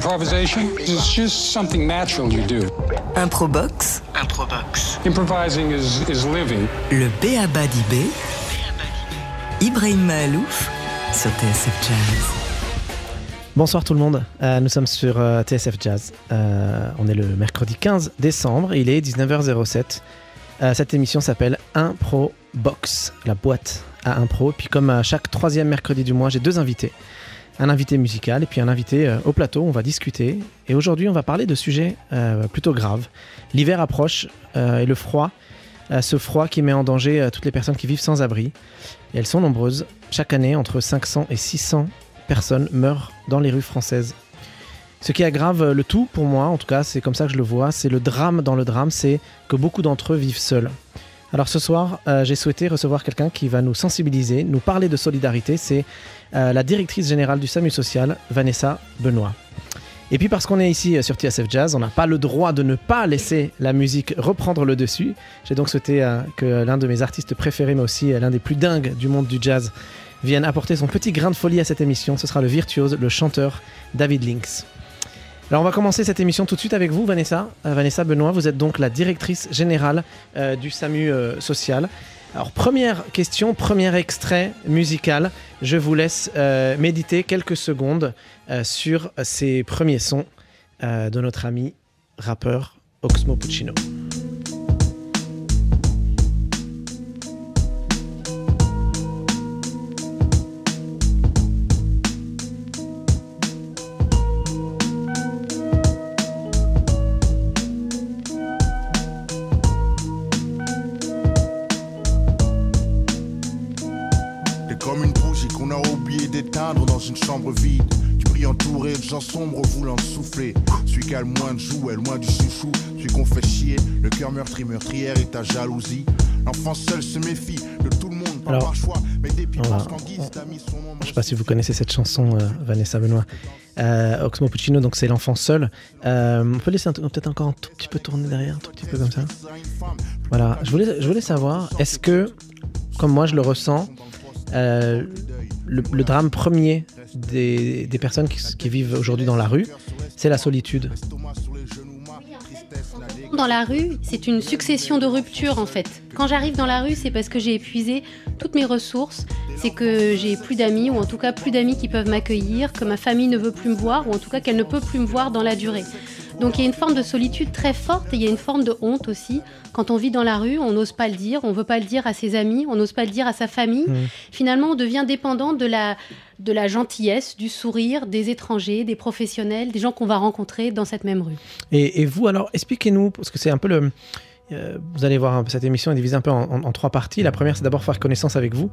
Improvisation? Is just something natural you do. Improbox. Improbox. Improvising is, is living. Le Béaba d'Ibé. Ibrahim Mahalouf sur TSF Jazz. Bonsoir tout le monde, Euh, nous sommes sur euh, TSF Jazz. Euh, on est le mercredi 15 décembre, il est 19h07. Euh, cette émission s'appelle Impro Box, la boîte à impro. Puis comme à chaque troisième mercredi du mois, j'ai deux invités. Un invité musical et puis un invité euh, au plateau, on va discuter. Et aujourd'hui, on va parler de sujets euh, plutôt graves. L'hiver approche euh, et le froid, ce froid qui met en danger toutes les personnes qui vivent sans abri. Et elles sont nombreuses. Chaque année, entre 500 et 600 personnes meurent dans les rues françaises. Ce qui aggrave le tout pour moi, en tout cas c'est comme ça que je le vois, c'est le drame dans le drame, c'est que beaucoup d'entre eux vivent seuls. Alors ce soir, j'ai souhaité recevoir quelqu'un qui va nous sensibiliser, nous parler de solidarité, c'est euh, la directrice générale du SAMU social, Vanessa Benoît. Et puis parce qu'on est ici euh, sur TSF Jazz, on n'a pas le droit de ne pas laisser la musique reprendre le dessus. J'ai donc souhaité euh, que l'un de mes artistes préférés, mais aussi l'un des plus dingues du monde du jazz, vienne apporter son petit grain de folie à cette émission. Ce sera le virtuose, le chanteur David Lynx. Alors on va commencer cette émission tout de suite avec vous, Vanessa. Vanessa Benoît, vous êtes donc la directrice générale du SAMU social. Alors première question, premier extrait musical. Je vous laisse euh, méditer quelques secondes euh, sur ces premiers sons euh, de notre ami rappeur Oxmo Puccino. Gens sombres voulant souffler. Celui qui a le moins de jouets, le moins du chouchou. Celui qu'on fait chier, le cœur meurtri, meurtrière et ta jalousie. L'enfant seul se méfie de tout le monde, pas Alors, par choix, mais dépit va- parce qu'en guise t'as mis son nom. Je sais pas si vous connaissez cette chanson, euh, Vanessa Benoît. Euh, Oxmo Puccino, donc c'est l'enfant seul. Euh, on peut laisser un- peut-être encore un tout petit peu tourner derrière, un tout petit peu comme ça. Voilà, je voulais, je voulais savoir, est-ce que, comme moi je le ressens, euh, le, le drame premier des, personnes qui vivent aujourd'hui dans la rue, c'est la solitude. Dans la rue, c'est une succession de ruptures en fait. Quand j'arrive dans la rue, c'est parce que j'ai épuisé toutes mes ressources, c'est que j'ai plus d'amis, ou en tout cas plus d'amis qui peuvent m'accueillir, que ma famille ne veut plus me voir, ou en tout cas qu'elle ne peut plus me voir dans la durée. Donc il y a une forme de solitude très forte et il y a une forme de honte aussi. Quand on vit dans la rue, on n'ose pas le dire, on veut pas le dire à ses amis, on n'ose pas le dire à sa famille. Mm. Finalement, on devient dépendant de la, de la gentillesse, du sourire des étrangers, des professionnels, des gens qu'on va rencontrer dans cette même rue. Et, et vous, alors, expliquez-nous, parce que c'est un peu le. Euh, vous allez voir, peu, cette émission est divisée un peu en, trois parties. La première, c'est d'abord faire connaissance avec vous.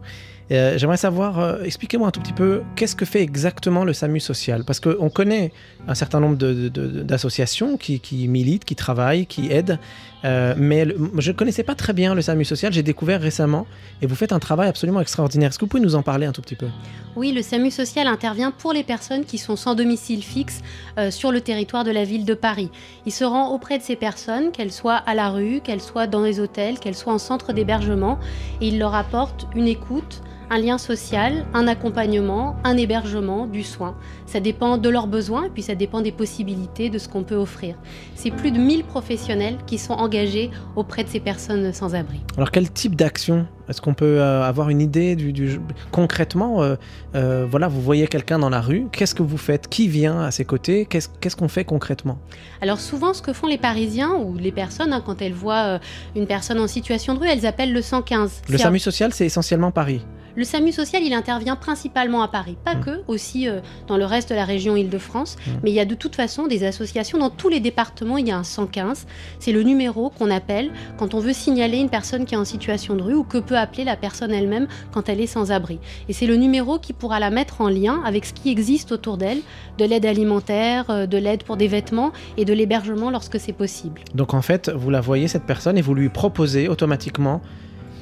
Euh, J'aimerais savoir, euh, expliquez-moi un tout petit peu, qu'est-ce que fait exactement le SAMU social? Parce qu'on connaît un certain nombre d'associations qui, qui militent, qui travaillent, qui aident, mais je ne connaissais pas très bien le SAMU social. J'ai découvert récemment, et vous faites un travail absolument extraordinaire. Est-ce que vous pouvez nous en parler un tout petit peu? Oui, le SAMU social intervient pour les personnes qui sont sans domicile fixe sur le territoire de la ville de Paris. Il se rend auprès de ces personnes, qu'elles soient à la rue, qu'elles soient dans les hôtels, qu'elles soient en centre d'hébergement, et il leur apporte une écoute, un lien social, un accompagnement, un hébergement, du soin. Ça dépend de leurs besoins et puis ça dépend des possibilités de ce qu'on peut offrir. C'est plus de 1000 professionnels qui sont engagés auprès de ces personnes sans abri. Alors, quel type d'action Est-ce qu'on peut euh, avoir une idée du, du- concrètement euh, euh, Voilà, vous voyez quelqu'un dans la rue, qu'est-ce que vous faites? Qui vient à ses côtés? Qu'est-ce qu'on fait concrètement? Alors souvent, ce que font les Parisiens ou les personnes, hein, quand elles voient une personne en situation de rue, elles appellent le 115. Le SAMU social, c'est essentiellement Paris? Le SAMU social, il intervient principalement à Paris, pas Mm. que, aussi euh, dans le reste de la région Île-de-France. Mm. Mais il y a de toute façon des associations dans tous les départements. Il y a un 115. C'est le numéro qu'on appelle quand on veut signaler une personne qui est en situation de rue ou que peut appeler la personne elle-même quand elle est sans abri. Et c'est le numéro qui pourra la mettre en lien avec ce qui existe autour d'elle, de l'aide alimentaire, euh, de l'aide pour des vêtements et de l'hébergement lorsque c'est possible. Donc en fait, vous la voyez, cette personne, et vous lui proposez automatiquement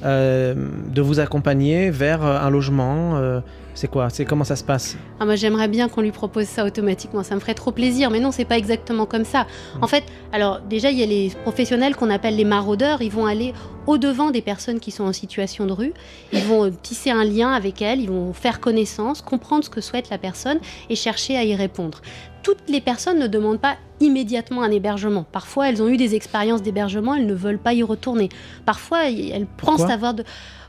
euh, de vous accompagner vers euh, un logement, C'est quoi? C'est comment ça se passe? Ah, Moi, j'aimerais bien qu'on lui propose ça automatiquement. Ça me ferait trop plaisir. Mais non, c'est pas exactement comme ça. En fait, alors déjà, il y a les professionnels qu'on appelle les maraudeurs. Ils vont aller au-devant des personnes qui sont en situation de rue. Ils vont euh, tisser un lien avec elles. Ils vont faire connaissance, comprendre ce que souhaite la personne et chercher à y répondre. Toutes les personnes ne demandent pas immédiatement un hébergement. Parfois, elles ont eu des expériences d'hébergement, elles ne veulent pas y retourner. Parfois, elles pensent avoir de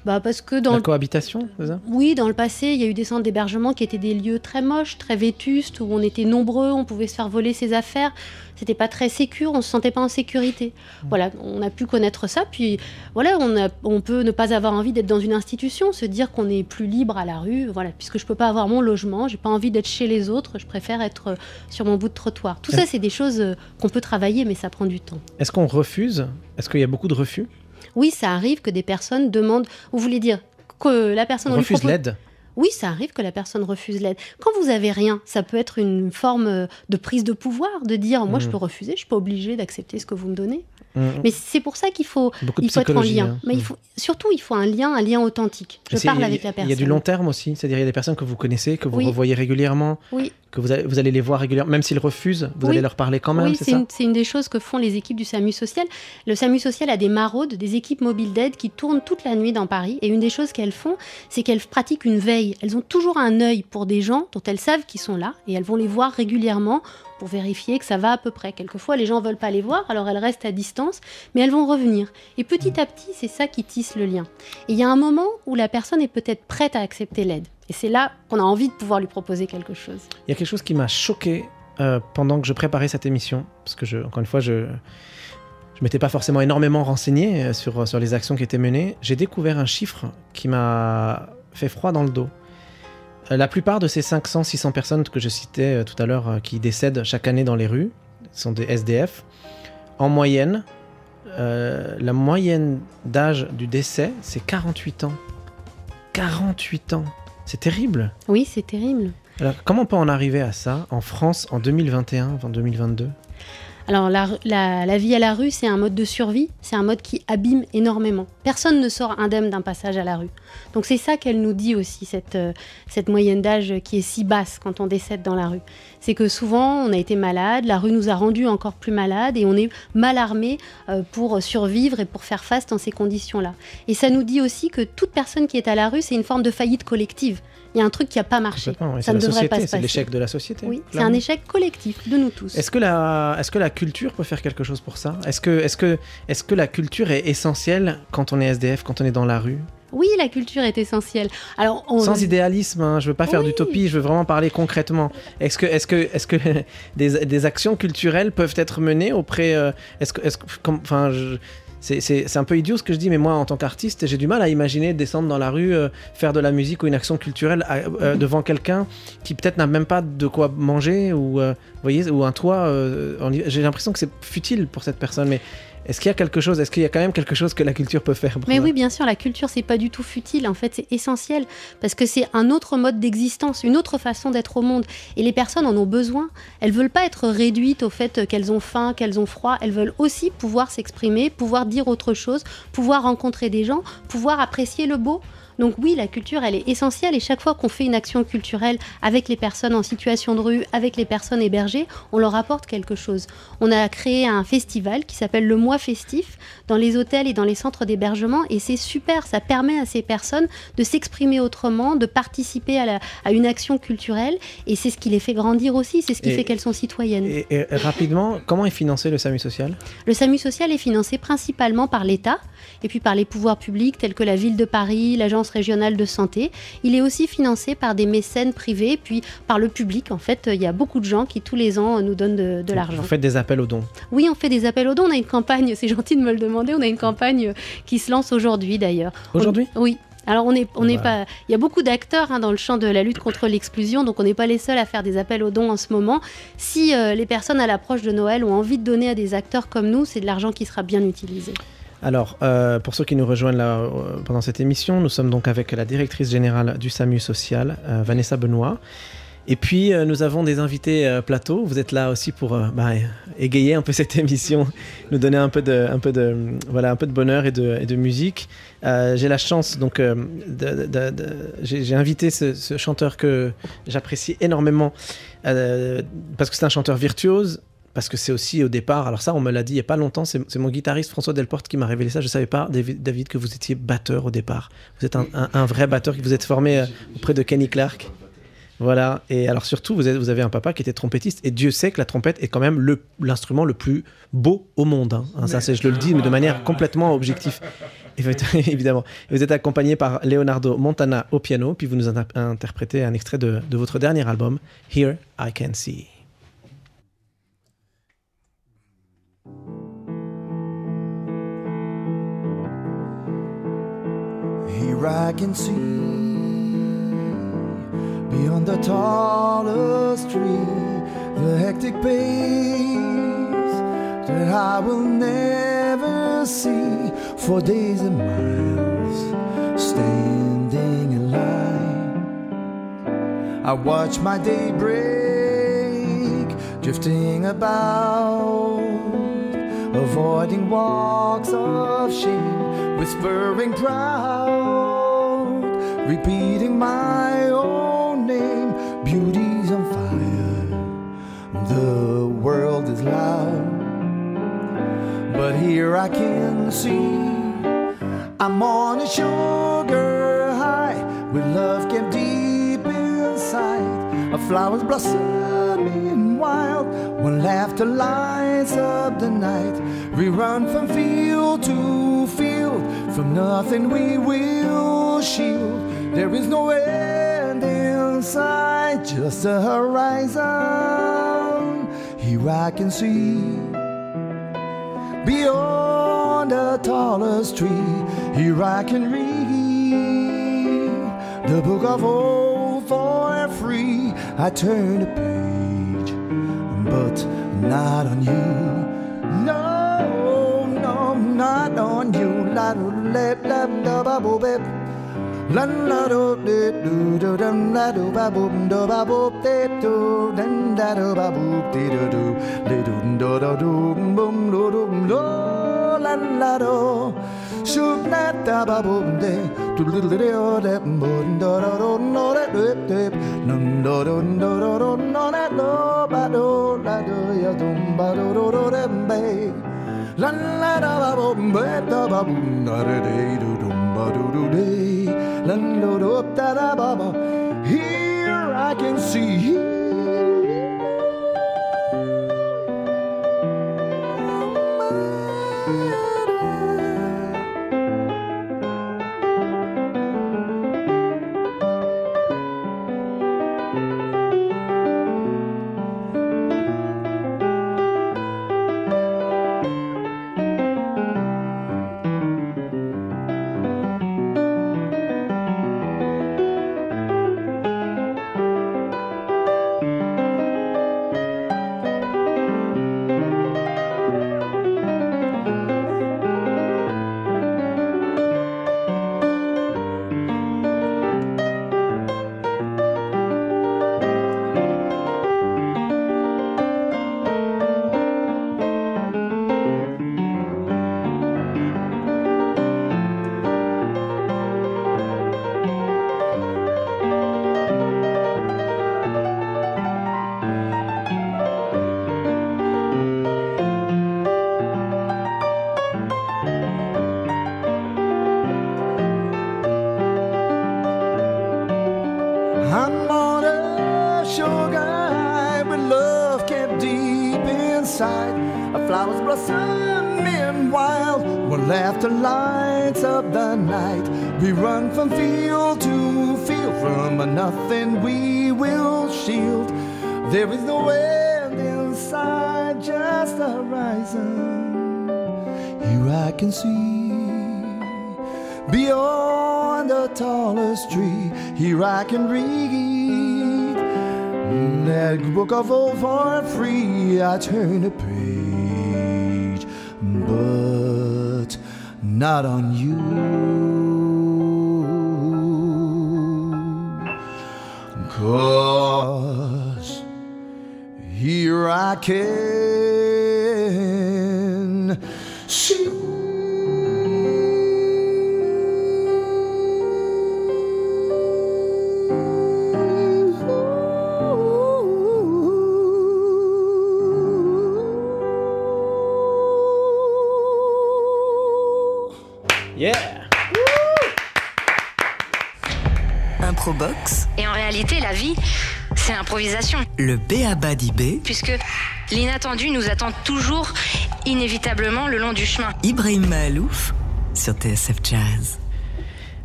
bah parce que dans la cohabitation, ça? Oui, dans le passé, il y a eu des centres d'hébergement qui étaient des lieux très moches, très vétustes, où on était nombreux, on pouvait se faire voler ses affaires. C'était pas très sécur, on se sentait pas en sécurité. Mmh. Voilà, on a pu connaître ça. Puis voilà, on, a, on peut ne pas avoir envie d'être dans une institution, se dire qu'on est plus libre à la rue. Voilà, puisque je peux pas avoir mon logement, j'ai pas envie d'être chez les autres, je préfère être sur mon bout de trottoir. Tout ça, c'est des choses euh, qu'on peut travailler, mais ça prend du temps. Est-ce qu'on refuse? Est-ce qu'il y a beaucoup de refus? Oui, ça arrive que des personnes demandent. Vous voulez dire que la personne refuse l'aide oui, ça arrive que la personne refuse l'aide. Quand vous avez rien, ça peut être une forme euh, de prise de pouvoir, de dire moi je mmh. peux refuser, je suis pas obligé d'accepter ce que vous me donnez. Mmh. Mais c'est pour ça qu'il faut, il faut être en lien. Hein. Mais il faut, surtout, il faut un lien, un lien authentique. Je parle avec la personne. Il y a du long terme aussi, c'est-à-dire il y a des personnes que vous connaissez, que vous revoyez régulièrement. Oui que vous allez, vous allez les voir régulièrement, même s'ils refusent, vous allez leur parler quand même, oui, c'est C'est une des choses que font les équipes du SAMU social. Le SAMU social a des maraudes, des équipes mobiles d'aide qui tournent toute la nuit dans Paris. Et une des choses qu'elles font, c'est qu'elles pratiquent une veille. Elles ont toujours un œil pour des gens dont elles savent qu'ils sont là et elles vont les voir régulièrement pour vérifier que ça va à peu près. Quelquefois, les gens ne veulent pas les voir, alors elles restent à distance, mais elles vont revenir. Et petit à petit, c'est ça qui tisse le lien. Et il y a un moment où la personne est peut-être prête à accepter l'aide. Et c'est là qu'on a envie de pouvoir lui proposer quelque chose. Il y a quelque chose qui m'a choqué euh, pendant que je préparais cette émission, parce que, encore une fois, je je m'étais pas forcément énormément renseigné euh, sur, sur les actions qui étaient menées. J'ai découvert un chiffre qui m'a fait froid dans le dos. Euh, la plupart de ces 500-600 personnes que je citais tout à l'heure qui décèdent chaque année dans les rues sont des SDF. En moyenne, la moyenne d'âge du décès, c'est 48 ans. 48 ans c'est terrible. Oui, c'est terrible. Alors, comment on peut en arriver à ça en France en 2021, en 2022 alors la, vie à la rue, c'est un mode de survie, c'est un mode qui abîme énormément. Personne ne sort indemne d'un passage à la rue. Donc c'est ça qu'elle nous dit aussi, cette, euh, cette moyenne d'âge qui est si basse quand on décède dans la rue. C'est que souvent on a été malade, la rue nous a rendus encore plus malades et on est mal armé euh, pour survivre et pour faire face dans ces conditions-là. Et ça nous dit aussi que toute personne qui est à la rue, c'est une forme de faillite collective il y a un truc qui n'a pas marché. ça ne devrait pas se C'est l'échec de la société. Oui, c'est un échec collectif de nous tous. Est-ce que la, est-ce que la culture peut faire quelque chose pour ça? Est-ce que, est-ce que, est-ce que la culture est essentielle quand on est SDF, quand on est dans la rue? Oui, la culture est essentielle. Alors, Sans idéalisme, hein, je veux pas faire d'utopie, je veux vraiment parler concrètement. Est-ce que, est-ce que, est-ce que des, des, actions culturelles peuvent être menées auprès, euh, est-ce que, est-ce enfin, je, c'est un peu idiot ce que je dis, mais moi, en tant qu'artiste, j'ai du mal à imaginer descendre dans la rue, euh, faire de la musique ou une action culturelle euh, devant quelqu'un qui peut-être n'a même pas de quoi manger ou, euh, voyez, ou un toit. j'ai l'impression que c'est futile pour cette personne, mais est-ce qu'il y a quelque chose, est-ce qu'il y a quand même quelque chose que la culture peut faire Mais oui, bien sûr, la culture, c'est pas du tout futile. En fait, c'est essentiel parce que c'est un autre mode d'existence, une autre façon d'être au monde. Et les personnes en ont besoin. Elles veulent pas être réduites au fait qu'elles ont faim, qu'elles ont froid. Elles veulent aussi pouvoir s'exprimer, pouvoir dire autre chose, pouvoir rencontrer des gens, pouvoir apprécier le beau. Donc oui, la culture, elle est essentielle. Et chaque fois qu'on fait une action culturelle avec les personnes en situation de rue, avec les personnes hébergées, on leur apporte quelque chose. On a créé un festival qui s'appelle le Mois Festif dans les hôtels et dans les centres d'hébergement. Et c'est super, ça permet à ces personnes de s'exprimer autrement, de participer à, une action culturelle. Et c'est ce qui les fait grandir aussi, c'est ce qui fait qu'elles sont citoyennes. Et, rapidement, comment est financé le SAMU social? Le SAMU social est financé principalement par l'État et puis par les pouvoirs publics tels que la ville de Paris, l'agence régionale de santé. Il est aussi financé par des mécènes privés, puis par le public. En fait, il y a beaucoup de gens qui tous les ans nous donnent de, l'argent. Vous faites des appels aux dons Oui, on fait des appels aux dons. On a une campagne, c'est gentil de me le demander, on a une campagne qui se lance aujourd'hui d'ailleurs. Aujourd'hui? Oui, alors on n'est on n'est pas, il y a beaucoup d'acteurs hein, dans le champ de la lutte contre l'exclusion, donc on n'est pas les seuls à faire des appels aux dons en ce moment. Si euh, les personnes à l'approche de Noël ont envie de donner à des acteurs comme nous, c'est de l'argent qui sera bien utilisé. Alors, euh, pour ceux qui nous rejoignent là, euh, pendant cette émission, nous sommes donc avec la directrice générale du SAMU social, euh, Vanessa Benoît. Et puis nous avons des invités plateau. Vous êtes là aussi pour bah, égayer un peu cette émission, nous donner un peu de, un peu de, voilà, un peu de bonheur et de, musique. J'ai la chance donc j'ai invité ce, chanteur que j'apprécie énormément parce que c'est un chanteur virtuose. Parce que c'est aussi au départ, alors ça on me l'a dit il n'y a pas longtemps, c'est mon guitariste François Delporte qui m'a révélé ça. Je ne savais pas, David, que vous étiez batteur au départ. Vous êtes un, vrai batteur, que vous êtes formé euh, auprès de Kenny Clark. Voilà, et alors surtout, vous, avez un papa qui était trompettiste, et Dieu sait que la trompette est quand même l'instrument le, plus beau au monde. hein. Hein, ça, je le dis, mais de manière complètement objective. Évidemment. Vous êtes accompagné par Leonardo Montana au piano, puis vous nous in- interprétez un extrait de votre dernier album, Here I Can See. Here I can see beyond the tallest tree the hectic pace that I will never see for days and miles standing in line. I watch my day break, drifting about, avoiding walks of shame, whispering proud, repeating my own name. Beauty's on fire, the world is loud, but here I can see I'm on a sugar high with love kept deep inside. A flowers blossoming wild when laughter lights up the night. We run from field to field, from nothing we will shield. There is no end in sight, just a horizon. Here I can see beyond the tallest tree. Here I can read the book of old for free. I turn the page, but not on you. No, no, not on you. La do le la da ba bo be. La la do de do do dum la do ba boom do ba bo de do dum da do ba boop de do do le do do do do boom do do do la la do shoot na da ba boom de do do do do de boom do do do no de de de num do do do do do no na do ba do la do ya dum ba do do do de be La la da ba boom ba da ba boom da de de do dum ba do do de la do do da da ba ba. Here I can see. I'm book of all for free. I turn a page, but not on you. Cause here I can. Le B.A.B.A. d'IB, Puisque l'inattendu nous attend toujours, inévitablement, le long du chemin. Ibrahim Mahalouf sur TSF Jazz.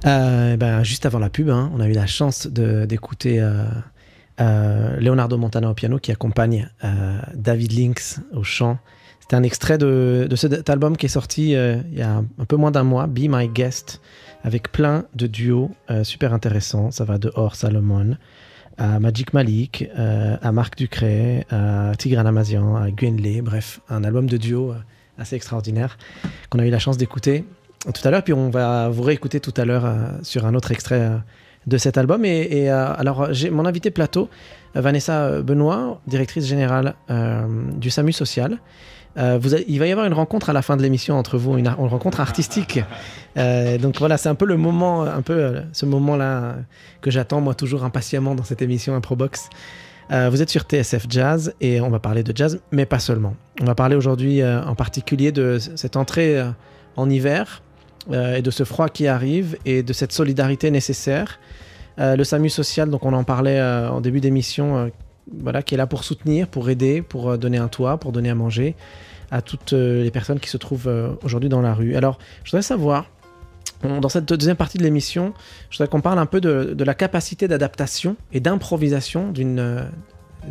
Euh, ben, juste avant la pub, hein, on a eu la chance d'écouter euh, euh, Leonardo Montana au piano qui accompagne euh, David Lynx au chant. C'était un extrait de, de cet album qui est sorti euh, il y a un peu moins d'un mois, Be My Guest, avec plein de duos euh, super intéressants. Ça va de Or Salomon à Magic Malik, euh, à Marc Ducret, à Tigran Amazian, à Gwenley, bref, un album de duo euh, assez extraordinaire qu'on a eu la chance d'écouter tout à l'heure. Puis on va vous réécouter tout à l'heure euh, sur un autre extrait de cet album. Et, alors, j'ai mon invité plateau, Vanessa Benoît, directrice générale du SAMU Social. Euh, il va y avoir une rencontre à la fin de l'émission entre vous, une, rencontre artistique. Euh, donc voilà, c'est un peu le moment, un peu euh, ce moment-là que j'attends moi toujours impatiemment dans cette émission Improbox. Euh, vous êtes sur TSF Jazz et on va parler de jazz, mais pas seulement. On va parler aujourd'hui en particulier de cette entrée en hiver et de ce froid qui arrive et de cette solidarité nécessaire. Le SAMU social, donc on en parlait en début d'émission, voilà, qui est là pour soutenir, pour aider, pour euh, donner un toit, pour donner à manger à toutes euh, les personnes qui se trouvent euh, aujourd'hui dans la rue. Alors, je voudrais savoir, dans cette deuxième partie de l'émission, je voudrais qu'on parle un peu de, la capacité d'adaptation et d'improvisation d'une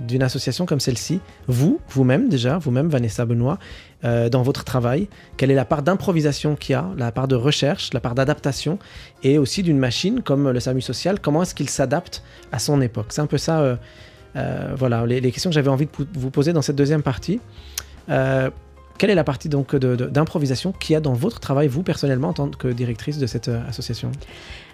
d'une association comme celle-ci. Vous, vous-même déjà, vous-même, Vanessa Benoît, dans votre travail, quelle est la part d'improvisation qu'il y a, la part de recherche, la part d'adaptation, et aussi d'une machine comme le SAMU social, comment est-ce qu'il s'adapte à son époque? C'est un peu ça, voilà, les, questions que j'avais envie de vous poser dans cette deuxième partie. Euh, quelle est la partie donc d'improvisation qu'il y a dans votre travail, vous personnellement, en tant que directrice de cette euh, association?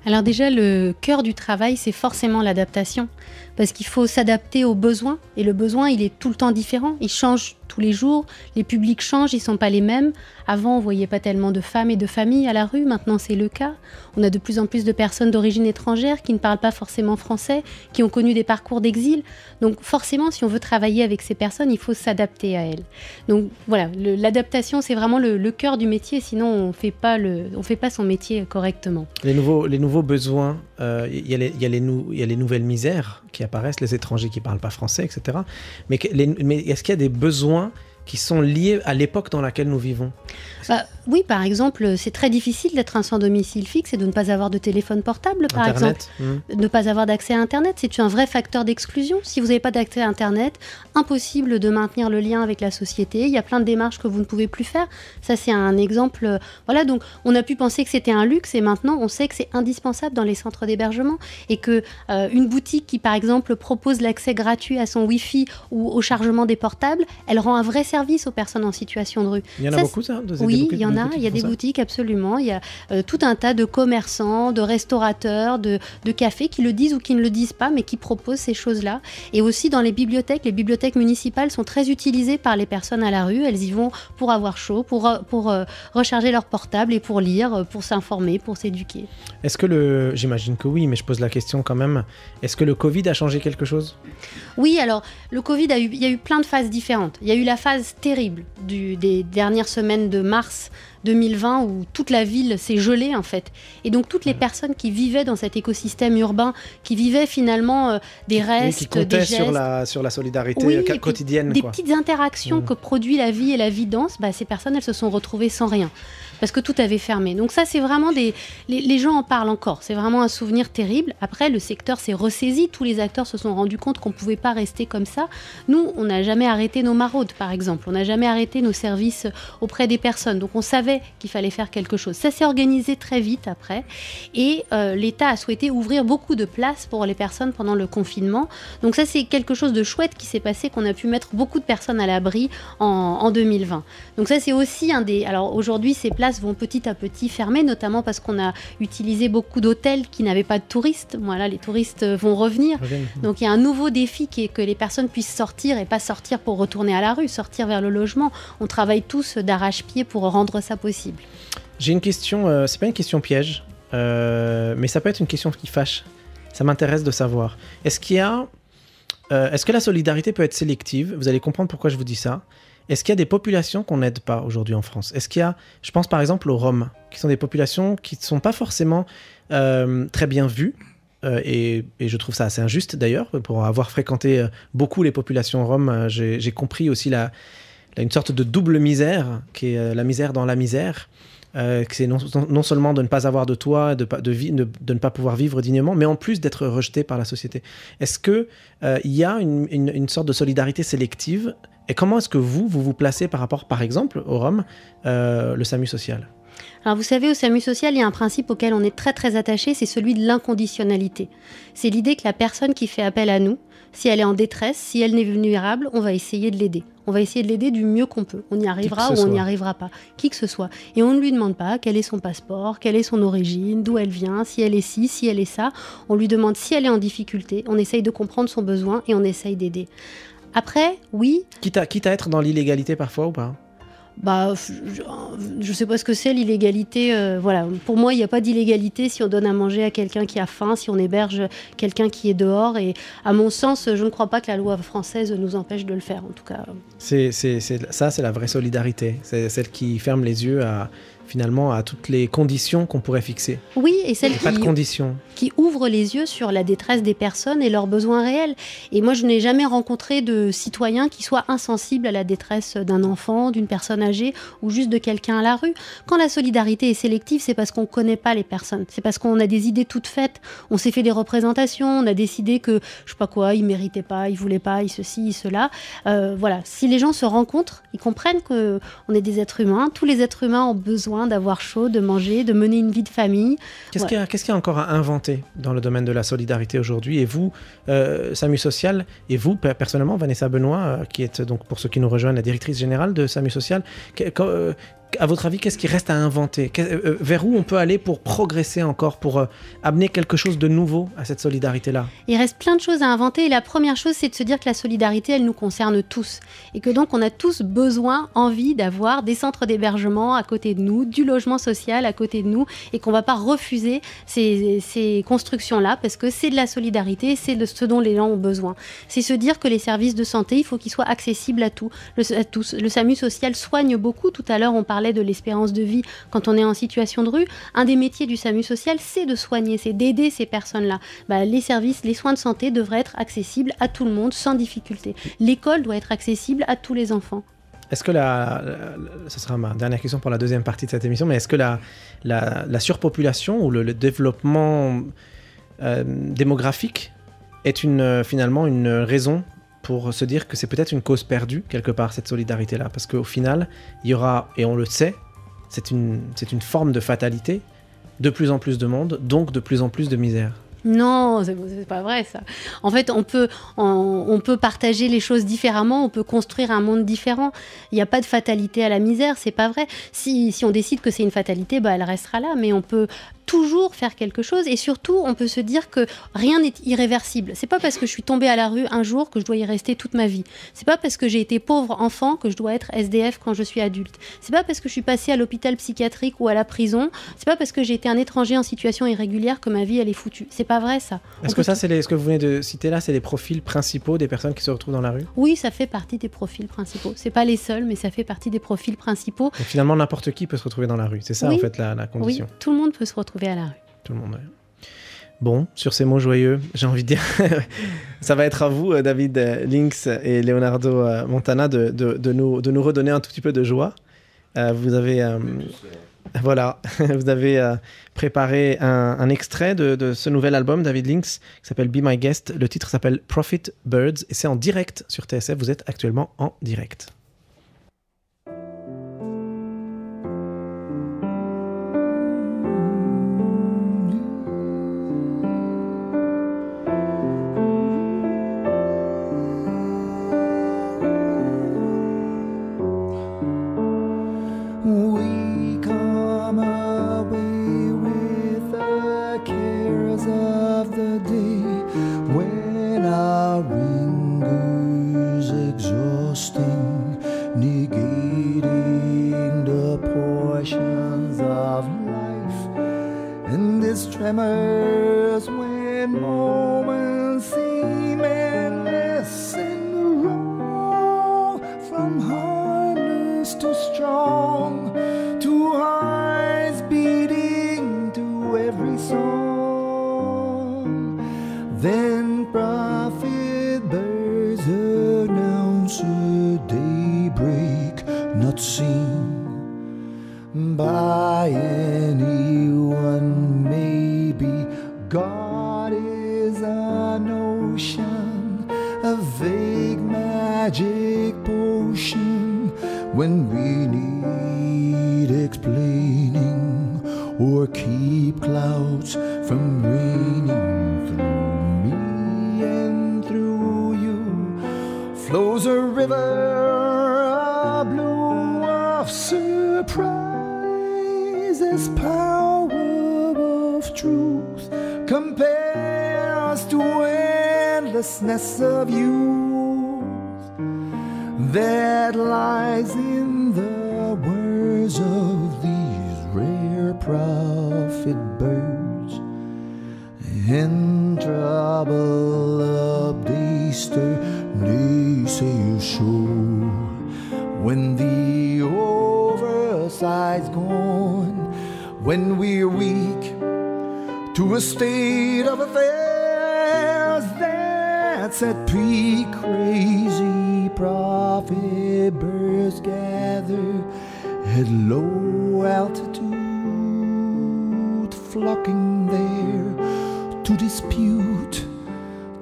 Alors déjà, le cœur du travail, c'est forcément l'adaptation, parce qu'il faut s'adapter aux besoins, et le besoin, il est tout le temps différent, il change tous les jours, les publics changent, ils sont pas les mêmes. Avant, on voyait pas tellement de femmes et de familles à la rue, maintenant c'est le cas. On a de plus en plus de personnes d'origine étrangère qui ne parlent pas forcément français, qui ont connu des parcours d'exil. Donc forcément, si on veut travailler avec ces personnes, il faut s'adapter à elles. Donc voilà, l'adaptation, c'est vraiment le, cœur du métier, sinon on fait pas le, on fait pas son métier correctement. Les nouveaux, les nouveaux besoins, euh, il y, a les- nouvelles misères qui apparaissent, les étrangers qui parlent pas français, etc. Mais, mais est-ce qu'il y a des besoins qui sont liés à l'époque dans laquelle nous vivons Bah, oui, par exemple, c'est très difficile d'être un sans domicile fixe et de ne pas avoir de téléphone portable, par exemple. Hmm. Ne pas avoir d'accès à Internet, c'est un vrai facteur d'exclusion. Si vous n'avez pas d'accès à Internet, impossible de maintenir le lien avec la société. Il y a plein de démarches que vous ne pouvez plus faire. Ça, c'est un exemple. euh, Voilà, donc on a pu penser que c'était un luxe et maintenant on sait que c'est indispensable dans les centres d'hébergement et que euh, une boutique qui, par exemple, propose l'accès gratuit à son Wi-Fi ou au chargement des portables, elle rend un vrai service aux personnes en situation de rue. Il y en a Ça, beaucoup, ça de- Oui, boutiques- il y en a. Il y a des boutiques, absolument. Il y a euh, tout un tas de commerçants, de restaurateurs, de, de cafés qui le disent ou qui ne le disent pas, mais qui proposent ces choses-là. Et aussi dans les bibliothèques. Les bibliothèques municipales sont très utilisées par les personnes à la rue. Elles y vont pour avoir chaud, pour, euh, pour euh, recharger leur portable et pour lire, pour s'informer, pour s'éduquer. Est-ce que le. J'imagine que oui, mais je pose la question quand même. Est-ce que le Covid a changé quelque chose? Oui, alors le Covid, a eu, il y a eu plein de phases différentes. Il y a eu la phase terrible du, des dernières semaines de mars 2020 où toute la ville s'est gelée en fait. Et donc toutes les personnes qui vivaient dans cet écosystème urbain, qui vivaient finalement euh, des Oui, restes, qui des comptait gestes, sur la, sur la solidarité Oui, euh, quotidienne. des quoi. petites interactions Mhm. que produit la vie et la vie dense, bah, ces personnes, elles se sont retrouvées sans rien. Parce que tout avait fermé. Donc ça, c'est vraiment des... Les, gens en parlent encore. C'est vraiment un souvenir terrible. Après, le secteur s'est ressaisi. Tous les acteurs se sont rendus compte qu'on ne pouvait pas rester comme ça. Nous, on n'a jamais arrêté nos maraudes, par exemple. On n'a jamais arrêté nos services auprès des personnes. Donc on savait qu'il fallait faire quelque chose. Ça s'est organisé très vite après. Et euh, l'État a souhaité ouvrir beaucoup de places pour les personnes pendant le confinement. Donc ça, c'est quelque chose de chouette qui s'est passé, qu'on a pu mettre beaucoup de personnes à l'abri en 2020. Donc ça, c'est aussi un des... Alors aujourd'hui, ces places vont petit à petit fermer, notamment parce qu'on a utilisé beaucoup d'hôtels qui n'avaient pas de touristes. Voilà, les touristes vont revenir. Donc il y a un nouveau défi qui est que les personnes puissent sortir et pas sortir pour retourner à la rue, sortir vers le logement. On travaille tous d'arrache-pied pour rendre ça possible. J'ai une question, euh, c'est pas une question piège, euh, mais ça peut être une question qui fâche. Ça m'intéresse de savoir. Est-ce qu'il y a, euh, est-ce que la solidarité peut être sélective? Vous allez comprendre pourquoi je vous dis ça. Est-ce qu'il y a des populations qu'on n'aide pas aujourd'hui en France? Est-ce qu'il y a, je pense par exemple aux Roms, qui sont des populations qui ne sont pas forcément euh, très bien vues, euh, et, je trouve ça assez injuste d'ailleurs, pour avoir fréquenté euh, beaucoup les populations roms, j'ai compris aussi la, une sorte de double misère, qui est la misère dans la misère. Euh, que c'est non, seulement de ne pas avoir de toit, de, ne pas pouvoir vivre dignement, mais en plus d'être rejeté par la société. Est-ce que euh, il y a une sorte de solidarité sélective Et comment est-ce que vous, vous vous placez par rapport, par exemple, au Rhum, euh, le SAMU social? Alors vous savez, au SAMU social, il y a un principe auquel on est très très attaché, c'est celui de l'inconditionnalité. C'est l'idée que la personne qui fait appel à nous, si elle est en détresse, si elle est vulnérable, on va essayer de l'aider. On va essayer de l'aider du mieux qu'on peut. On y arrivera ou on n'y arrivera pas. Qui que ce soit. Et on ne lui demande pas quel est son passeport, quelle est son origine, d'où elle vient, si elle est ci, si elle est ça. On lui demande si elle est en difficulté. On essaye de comprendre son besoin et on essaye d'aider. Après, oui, quitte à, quitte à être dans l'illégalité parfois ou pas? Bah, je, je sais pas ce que c'est l'illégalité. euh, voilà, pour moi, il n'y a pas d'illégalité si on donne à manger à quelqu'un qui a faim, si on héberge quelqu'un qui est dehors. Et à mon sens, je ne crois pas que la loi française nous empêche de le faire. En tout cas, c'est- ça, c'est la vraie solidarité. C'est celle qui ferme les yeux à, finalement à toutes les conditions qu'on pourrait fixer. oui, et celle Et pas de qui, conditions. qui ouvre les yeux sur la détresse des personnes et leurs besoins réels. Et moi, je n'ai jamais rencontré de citoyen qui soit insensible à la détresse d'un enfant, d'une personne âgée ou juste de quelqu'un à la rue. Quand la solidarité est sélective, c'est parce qu'on ne connaît pas les personnes. C'est parce qu'on a des idées toutes faites. On s'est fait des représentations, on a décidé que, je sais pas quoi, ils méritaient pas, ils voulaient pas, ils ceci, ils cela. Euh, voilà. Si les gens se rencontrent, ils comprennent que on est des êtres humains. Tous les êtres humains ont besoin d'avoir chaud, de manger, de mener une vie de famille. Qu'est-ce Ouais. qu'il y, a- y encore à inventer dans le domaine de la solidarité aujourd'hui? Et vous, euh, SAMU Social, et vous, per- personnellement, Vanessa Benoît, euh, qui est donc, pour ceux qui nous rejoignent, la directrice générale de SAMU Social, que- que- euh, à votre avis, qu'est-ce qui reste à inventer euh, euh, Vers où on peut aller pour progresser encore, pour euh, amener quelque chose de nouveau à cette solidarité-là Il reste plein de choses à inventer la première chose, c'est de se dire que la solidarité, elle nous concerne tous et que donc on a tous besoin, envie d'avoir des centres d'hébergement à côté de nous, du logement social à côté de nous et qu'on va pas refuser ces, constructions-là parce que c'est de la solidarité, c'est de ce dont les gens ont besoin. C'est se dire que les services de santé, il faut qu'ils soient accessibles à, à tous. Le SAMU social soigne beaucoup. Tout à l'heure, on parlait de l'espérance de vie quand on est en situation de rue. Un des métiers du SAMU social, c'est de soigner, c'est d'aider ces personnes-là bah, les services, les soins de santé devraient être accessibles à tout le monde sans difficulté. L'école doit être accessible à tous les enfants. Est-ce que la, ce sera ma dernière question pour la deuxième partie de cette émission, mais est-ce que la, la, la surpopulation ou le, le développement euh, démographique est une, euh, finalement une raison pour se dire que c'est peut-être une cause perdue quelque part cette solidarité-là Parce qu'au final, il y aura, et on le sait, c'est une, une forme de fatalité, de plus en plus de monde, donc de plus en plus de misère. Non, c'est pas vrai ça. En fait, on peut, on peut partager les choses différemment, on peut construire un monde différent. Il n'y a pas de fatalité à la misère, c'est pas vrai. Si, si on décide que c'est une fatalité, bah, elle restera là, mais on peut toujours faire quelque chose et surtout, on peut se dire que rien n'est irréversible. C'est pas parce que je suis tombée à la rue un jour que je dois y rester toute ma vie. C'est pas parce que j'ai été pauvre enfant que je dois être SDF quand je suis adulte. C'est pas parce que je suis passée à l'hôpital psychiatrique ou à la prison, c'est pas parce que j'ai été un étranger en situation irrégulière que ma vie elle est foutue. C'est pas vrai ça. Est-ce que ça, c'est les- ce que vous venez de citer là, c'est les profils principaux des personnes qui se retrouvent dans la rue? Oui, ça fait partie des profils principaux. C'est pas les seuls, mais ça fait partie des profils principaux. Finalement, n'importe qui peut se retrouver dans la rue. C'est ça, Oui. en fait, la, la condition. Oui, tout le monde peut se retrouver à la rue. Tout le monde. Bon, sur ces mots joyeux, j'ai envie de dire, ça va être à vous, euh, David euh, Lynx et Leonardo euh, Montana, de, de- nous, de nous redonner un tout petit peu de joie. Vous avez, voilà, vous avez préparé un, un extrait de, de ce nouvel album, David Lynx, qui s'appelle Be My Guest. Le titre s'appelle Profit Birds et c'est en direct sur TSF. Vous êtes actuellement en direct. we when we're weak to a state of affairs that's at peak. Crazy prophet birds gather at low altitude flocking there to dispute.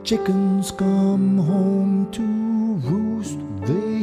Chickens come home to roost. They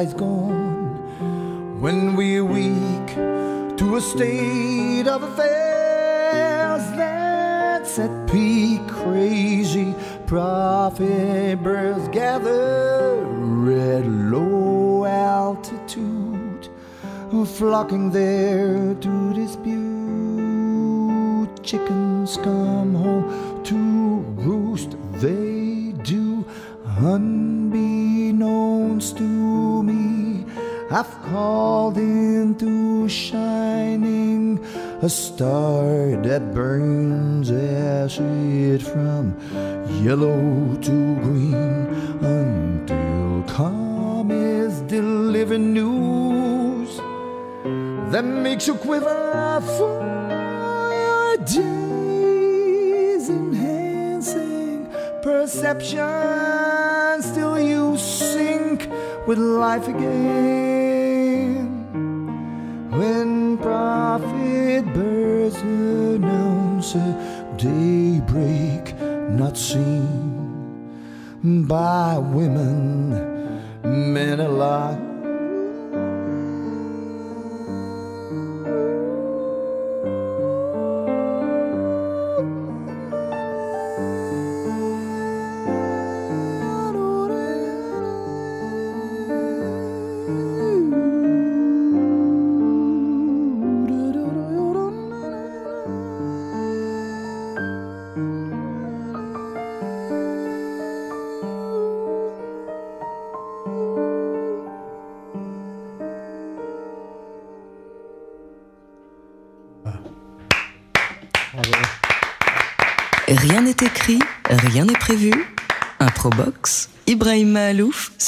overside's gone, when we're weak to a state of affairs that's at peak crazy. Prophet birds gather at low altitude, flocking there a star that burns acid from yellow to green until calm is delivering news that makes you quiver for days, enhancing perception. Still, you sink with life again by women, men alike.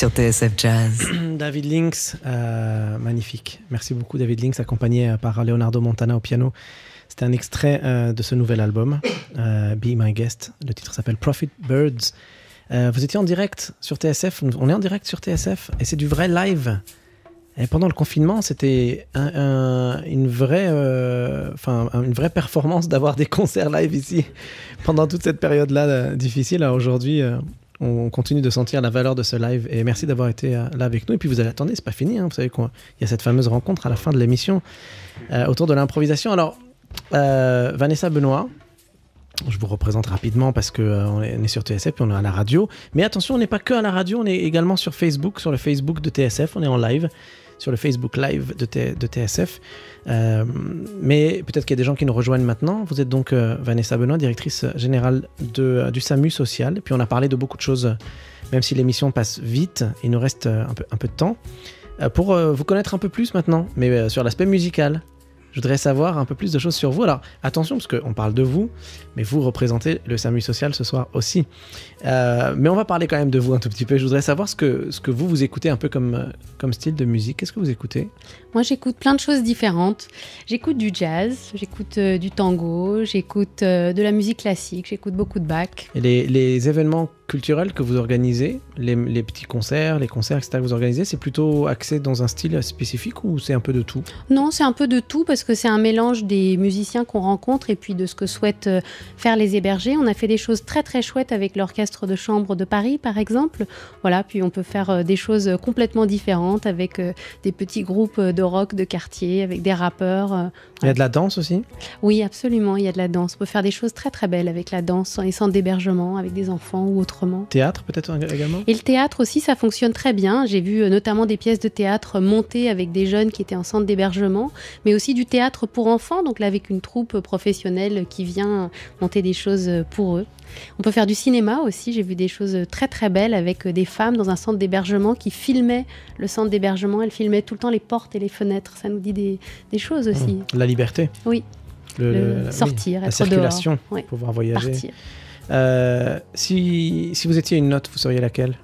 Sur TSF Jazz. David Lynx, euh, magnifique. Merci beaucoup David Lynx, accompagné euh, par Leonardo Montana au piano. C'était un extrait euh, de ce nouvel album, Be My Guest. Le titre s'appelle Profit Birds. Vous étiez en direct sur TSF, on est en direct sur TSF et c'est du vrai live. Et pendant le confinement, c'était un- un- une, vraie, une vraie performance d'avoir des concerts live ici pendant toute cette période-là difficile. Aujourd'hui, on continue de sentir la valeur de ce live et merci d'avoir été euh, là avec nous. Et puis vous allez attendre, c'est pas fini. hein. Vous savez qu'il y a cette fameuse rencontre à la fin de l'émission euh, autour de l'improvisation. Alors, euh, Vanessa Benoît, je vous représente rapidement parce que est sur TSF et on est à la radio. Mais attention, on n'est pas que à la radio, on est également sur Facebook, sur le Facebook de TSF, on est en live sur le Facebook Live de, TSF. Euh, mais peut-être qu'il y a des gens qui nous rejoignent maintenant. Vous êtes donc euh, Vanessa Benoît, directrice générale euh, du SAMU social. Puis on a parlé de beaucoup de choses, même si l'émission passe vite, il nous reste un peu, de temps. Pour vous connaître un peu plus maintenant, mais sur l'aspect musical. Je voudrais savoir un peu plus de choses sur vous. Alors attention, parce qu'on parle de vous, mais vous représentez le SAMU social ce soir aussi. Euh, mais on va parler quand même de vous un tout petit peu. Je voudrais savoir ce que, vous, vous écoutez un peu comme, comme style de musique. Qu'est-ce que vous écoutez? Moi, j'écoute plein de choses différentes. J'écoute du jazz, j'écoute euh, du tango, j'écoute euh, de la musique classique, j'écoute beaucoup de Bach. Et les, les événements culturels que vous organisez, les, les petits concerts, les concerts, etc. que vous organisez, c'est plutôt axé dans un style spécifique ou c'est un peu de tout? Non, c'est un peu de tout parce que c'est un mélange des musiciens qu'on rencontre et puis de ce que souhaitent euh, faire les hébergés. On a fait des choses très très chouettes avec l'orchestre de chambre de Paris, par exemple. Voilà, puis on peut faire des choses complètement différentes avec des petits groupes euh, de rock de quartier, avec des rappeurs. euh. Il y a de la danse aussi Oui, absolument, il y a de la danse. On peut faire des choses très très belles avec la danse, dans les centres d'hébergement, avec des enfants ou autrement. Théâtre peut-être également Et le théâtre aussi, ça fonctionne très bien. J'ai vu euh, notamment des pièces de théâtre montées avec des jeunes qui étaient en centre d'hébergement, mais aussi du théâtre pour enfants, donc là avec une troupe professionnelle qui vient monter des choses pour eux. On peut faire du cinéma aussi. J'ai vu des choses très très belles avec des femmes dans un centre d'hébergement qui filmaient le centre d'hébergement. Elles filmaient tout le temps les portes et les fenêtres. Ça nous dit des, des choses aussi. La liberté Oui, Le- Le le- sortir, la être circulation, dehors. Ouais. pouvoir voyager. partir. Euh, si, si vous étiez une note, vous seriez laquelle?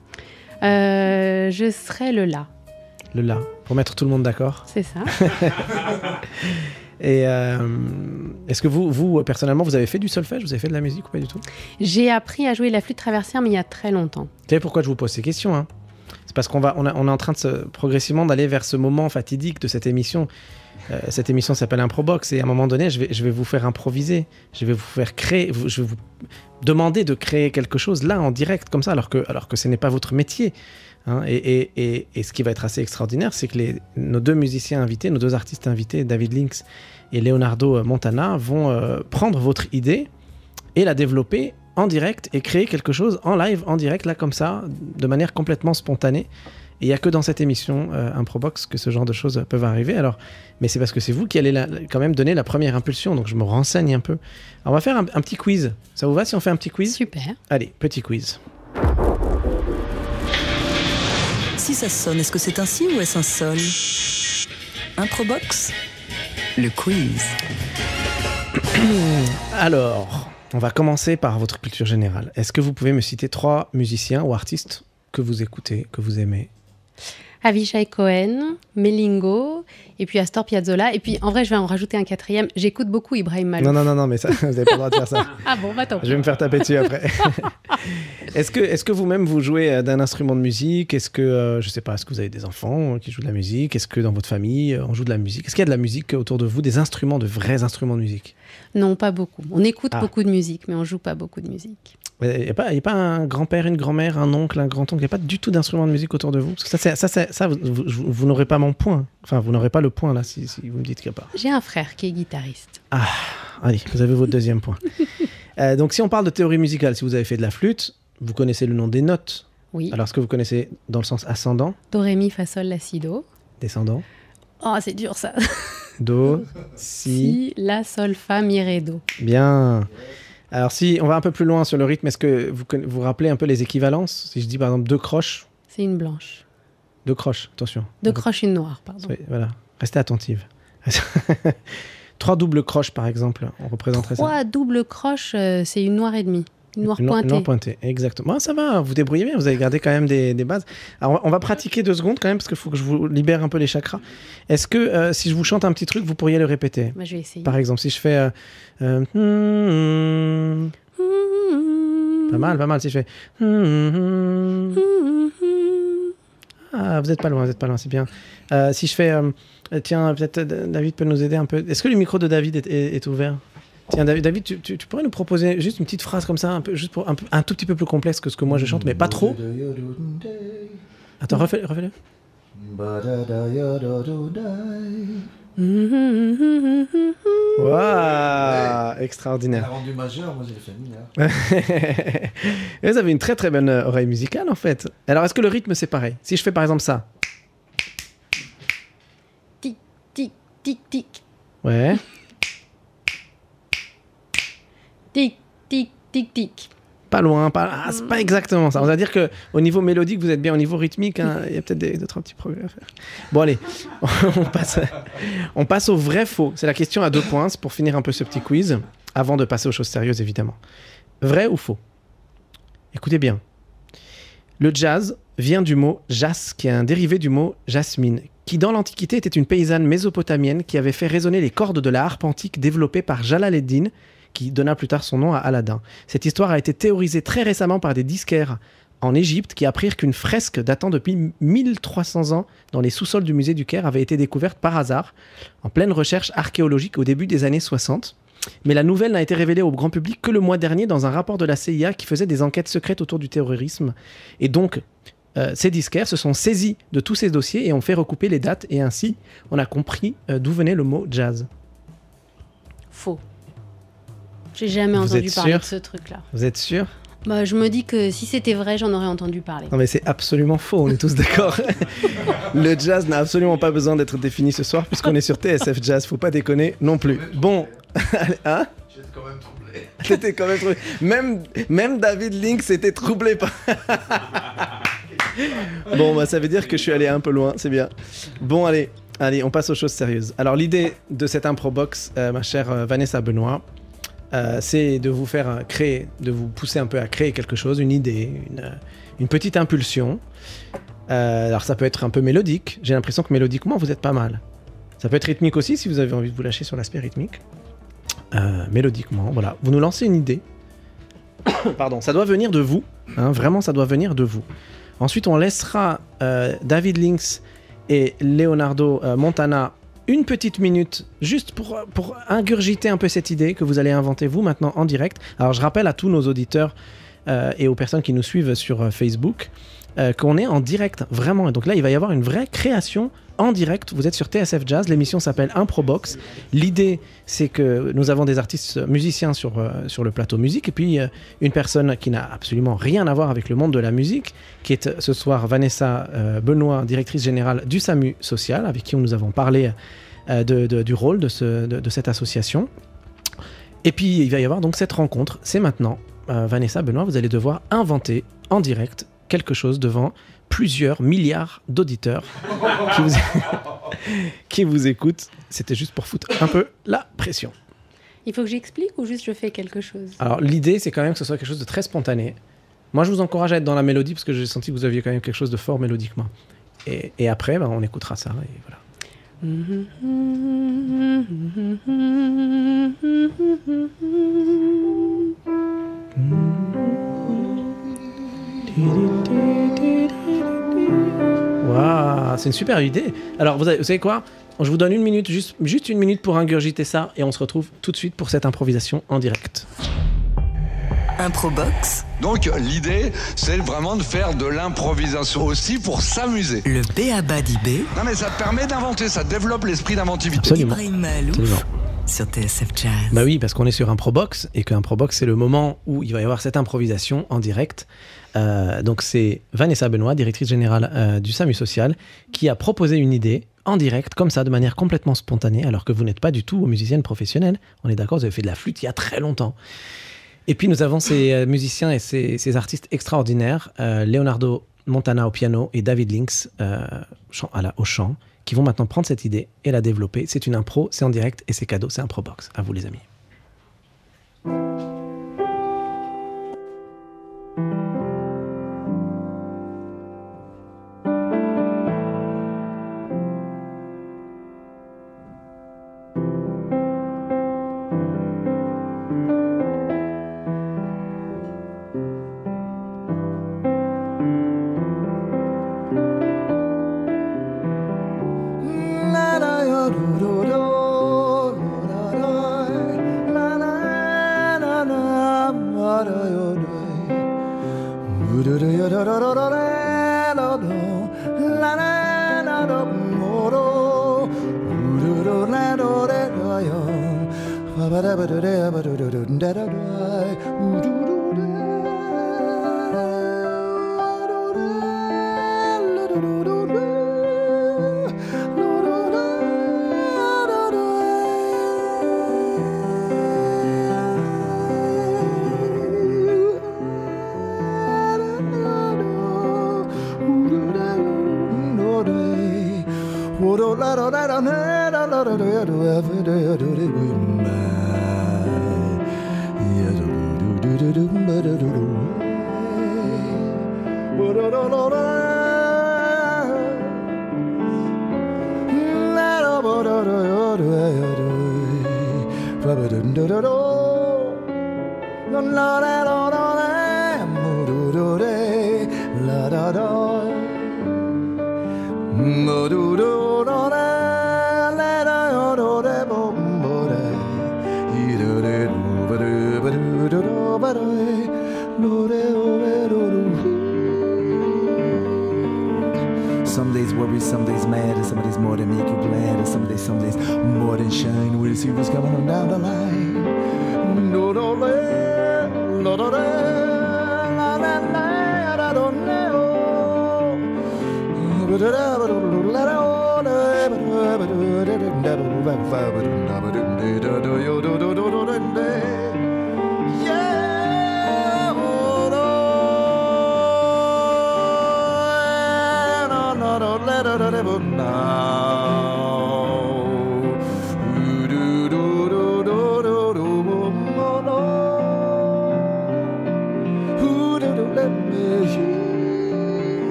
Euh, je serais le là, Le la, pour mettre tout le monde d'accord. c'est ça. Et euh, est-ce que vous, vous, personnellement, vous avez fait du solfège? Vous avez fait de la musique ou pas du tout? J'ai appris à jouer la flûte traversière, mais il y a très longtemps. Vous savez pourquoi je vous pose ces questions hein? C'est parce qu'on va, on, a- on est en train de se, progressivement d'aller vers ce moment fatidique de cette émission. Euh, cette émission s'appelle Improbox et à un moment donné, je vais, je vais vous faire improviser. Je vais vous faire créer. Je vais vous demander de créer quelque chose là en direct comme ça, alors que, alors que ce n'est pas votre métier. Hein. et, et- et- et ce qui va être assez extraordinaire, c'est que les, nos deux musiciens invités, nos deux artistes invités, David Lynx et Leonardo Montana, vont euh, prendre votre idée et la développer en direct et créer quelque chose en live, en direct, là comme ça, de manière complètement spontanée. Et il n'y a que dans cette émission euh, Improbox que ce genre de choses peuvent arriver. Alors, mais c'est parce que c'est vous qui allez la- quand même donner la première impulsion, donc je me renseigne un peu. Alors, on va faire un, un petit quiz. Ça vous va si on fait un petit quiz? Super. Allez, petit quiz. Si ça sonne, est-ce que c'est un si ou est-ce un sol Improbox? Le quiz. Alors, on va commencer par votre culture générale. Est-ce que vous pouvez me citer trois musiciens ou artistes que vous écoutez, que vous aimez? Avishai Cohen, Melingo, et puis Astor Piazzolla. Et puis, en vrai, je vais en rajouter un quatrième. J'écoute beaucoup Ibrahim Malouf. Non, non, non, non, mais ça, vous n'avez pas le droit de faire ça. Ah bon, bah tant Je vais me faire taper dessus après. est-ce que, est-ce que vous-même vous jouez euh, d'un instrument de musique? Est-ce que, euh, je sais pas, est-ce que vous avez des enfants euh, qui jouent de la musique? Est-ce que dans votre famille euh, on joue de la musique? Est-ce qu'il y a de la musique autour de vous, des instruments, de vrais instruments de musique? Non, pas beaucoup. On écoute Ah. beaucoup de musique, mais on joue pas beaucoup de musique. Il n'y a, pas- y a pas un grand-père, une grand-mère, un oncle, un grand-oncle Il n'y a pas du tout d'instrument de musique autour de vous? Parce que ça, ça, ça vous, vous- vous n'aurez pas mon point. Enfin, vous n'aurez pas le point là si, si vous me dites qu'il n'y a pas. J'ai un frère qui est guitariste. Allez, vous avez votre deuxième point. Euh, donc, si on parle de théorie musicale, si vous avez fait de la flûte, vous connaissez le nom des notes. Oui. Alors, est-ce que vous connaissez dans le sens ascendant, Do, ré, mi, fa, sol, la, si, do. descendant Oh, c'est dur ça. Do, si. Si, la, sol, fa, mi, ré, do. Bien. Alors, si on va un peu plus loin sur le rythme, est-ce que vous vous rappelez un peu les équivalences? Si je dis par exemple deux croches, C'est une blanche. deux croches, attention. Deux croches, une noire, pardon. Oui, voilà. Restez attentive. Trois doubles croches, par exemple, on représenterait ça. Trois doubles croches, euh, c'est une noire et demie. Pointée. une noire pointée, exactement. Ah, ça va, vous débrouillez bien, vous avez gardé quand même des, des bases. Alors, on va pratiquer deux secondes quand même, parce qu'il faut que je vous libère un peu les chakras. Est-ce que euh, si je vous chante un petit truc, vous pourriez le répéter? Bah, je vais essayer. Par exemple, si je fais. euh, euh, hmm, hmm, pas mal, pas mal. Si je fais. hmm, ah, vous êtes pas loin, vous êtes pas loin, c'est bien. Si je fais. tiens, peut-être David peut nous aider un peu. Est-ce que le micro de David est, est- est ouvert? Tiens, David, David tu, tu- tu pourrais nous proposer juste une petite phrase comme ça, un, peu, juste pour, un, tout petit peu plus complexe que ce que moi je chante, mais pas trop. Attends, refais- refais-le. Waouh Extraordinaire. rendu majeur, moi j'ai fait mineur. Et vous avez une très très bonne euh, oreille musicale en fait. Alors est-ce que le rythme c'est pareil? Si je fais par exemple ça. Tic, tic, tic, tic. Ouais. Tic, tic, tic. Pas loin, pas. Ah, c'est pas exactement ça. On va dire que au niveau mélodique, vous êtes bien au niveau rythmique. hein. Il y a peut-être trois petits progrès à faire. Bon allez, on passe, on passe au vrai faux. C'est la question à deux points pour finir un peu ce petit quiz, avant de passer aux choses sérieuses évidemment. Vrai ou faux? Écoutez bien. Le jazz vient du mot jas, qui est un dérivé du mot jasmine, qui dans l'Antiquité était une paysanne mésopotamienne qui avait fait résonner les cordes de la harpe antique développée par Jalal-ed-Din, qui donna plus tard son nom à Aladdin. Cette histoire a été théorisée très récemment par des disquaires en Égypte qui apprirent qu'une fresque datant depuis 1300 ans dans les sous-sols du musée du Caire avait été découverte par hasard en pleine recherche archéologique au début des années 60. Mais la nouvelle n'a été révélée au grand public que le mois dernier dans un rapport de la CIA qui faisait des enquêtes secrètes autour du terrorisme. Et donc, euh, ces disquaires se sont saisis de tous ces dossiers et ont fait recouper les dates et ainsi on a compris euh, d'où venait le mot jazz. Faux. J'ai jamais Vous entendu êtes parler sûr de ce truc-là. Vous êtes sûr Bah, je me dis que si c'était vrai, j'en aurais entendu parler. Non mais c'est absolument faux, on est tous d'accord. le jazz n'a absolument pas besoin d'être défini ce soir puisqu'on est sur TSF Jazz, faut pas déconner non plus. Bon, hein J'étais quand même troublé. T'étais quand même troublé. Même, même David Link s'était troublé par... bon, bah ça veut dire que je suis allé un peu loin, c'est bien. Bon, allez, allez, on passe aux choses sérieuses. Alors l'idée de cette impro box, euh, ma chère euh, Vanessa Benoît, euh, c'est de vous faire créer, de vous pousser un peu à créer quelque chose, une idée, une, euh, petite impulsion. Euh, alors ça peut être un peu mélodique. J'ai l'impression que mélodiquement vous êtes pas mal. Ça peut être rythmique aussi si vous avez envie de vous lâcher sur l'aspect rythmique. Mélodiquement, voilà. Vous nous lancez une idée. Pardon, ça doit venir de vous. hein, vraiment, ça doit venir de vous. Ensuite, on laissera David Lynx et Leonardo Montana une petite minute juste pour, ingurgiter un peu cette idée que vous allez inventer vous maintenant en direct. Alors, je rappelle à tous nos auditeurs euh, et aux personnes qui nous suivent sur euh, Facebook euh, qu'on est en direct, vraiment. Et donc là, il va y avoir une vraie création en direct. Vous êtes sur TSF Jazz, l'émission s'appelle Improbox. L'idée, c'est que nous avons des artistes musiciens sur, euh, sur le plateau musique, et puis euh, une personne qui n'a absolument rien à voir avec le monde de la musique, qui est euh, ce soir Vanessa euh, Benoît, directrice générale du SAMU Social, avec qui nous avons parlé euh, du rôle de, de- cette association. Et puis, il va y avoir donc cette rencontre. C'est maintenant. Euh, Vanessa Benoît, vous allez devoir inventer en direct quelque chose devant plusieurs milliards d'auditeurs qui vous, qui vous écoutent. C'était juste pour foutre un peu la pression. Il faut que j'explique ou juste je fais quelque chose? Alors l'idée, c'est quand même que ce soit quelque chose de très spontané. Moi, je vous encourage à être dans la mélodie parce que j'ai senti que vous aviez quand même quelque chose de fort mélodiquement. Et, et après, ben, on écoutera ça. Et voilà. Waouh, c'est une super idée. Alors, vous, avez- vous savez quoi? Je vous donne une minute, juste, juste une minute pour ingurgiter ça, et on se retrouve tout de suite pour cette improvisation en direct. Improbox, Donc l'idée, c'est vraiment de faire de l'improvisation aussi pour s'amuser. le B.A.B.A. d'IB, Non mais ça permet d'inventer, ça développe l'esprit d'inventivité. Absolument. Sur TSF Jazz. Bah oui, parce qu'on est sur Improbox, et que Improbox, c'est le moment où il va y avoir cette improvisation en direct. Euh, donc c'est Vanessa Benoît, directrice générale euh, du SAMU Social, qui a proposé une idée en direct, comme ça, de manière complètement spontanée, alors que vous n'êtes pas du tout musicienne professionnelle. On est d'accord, vous avez fait de la flûte il y a très longtemps. Et puis nous avons ces euh, musiciens et ces, artistes extraordinaires, Leonardo Montana au piano et David chant- à la- au chant, qui vont maintenant prendre cette idée et la développer. C'est une impro, c'est en direct et c'est cadeau, c'est un pro box. À vous les amis.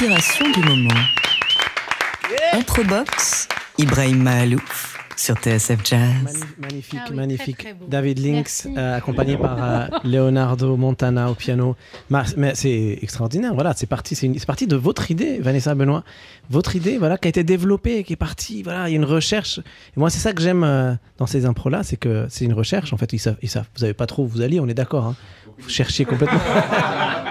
L'inspiration du moment Improbox, Ibrahim Mahalouf sur TSF Jazz. Magni- Magnifique, Ah oui, magnifique. très, très beau. David Lynx, euh, accompagné par euh, Leonardo Montana au piano. Ma- Mais c'est extraordinaire. Voilà, c'est parti. C'est une- c'est parti de votre idée, Vanessa Benoît. Votre idée, voilà, qui a été développée, qui est partie. Voilà, il y a une recherche. Et moi, c'est ça que j'aime euh, dans ces impros là, c'est que c'est une recherche. En fait, ils savent, ils savent. Vous savez pas trop où vous allez. On est d'accord. Hein. Vous cherchiez complètement.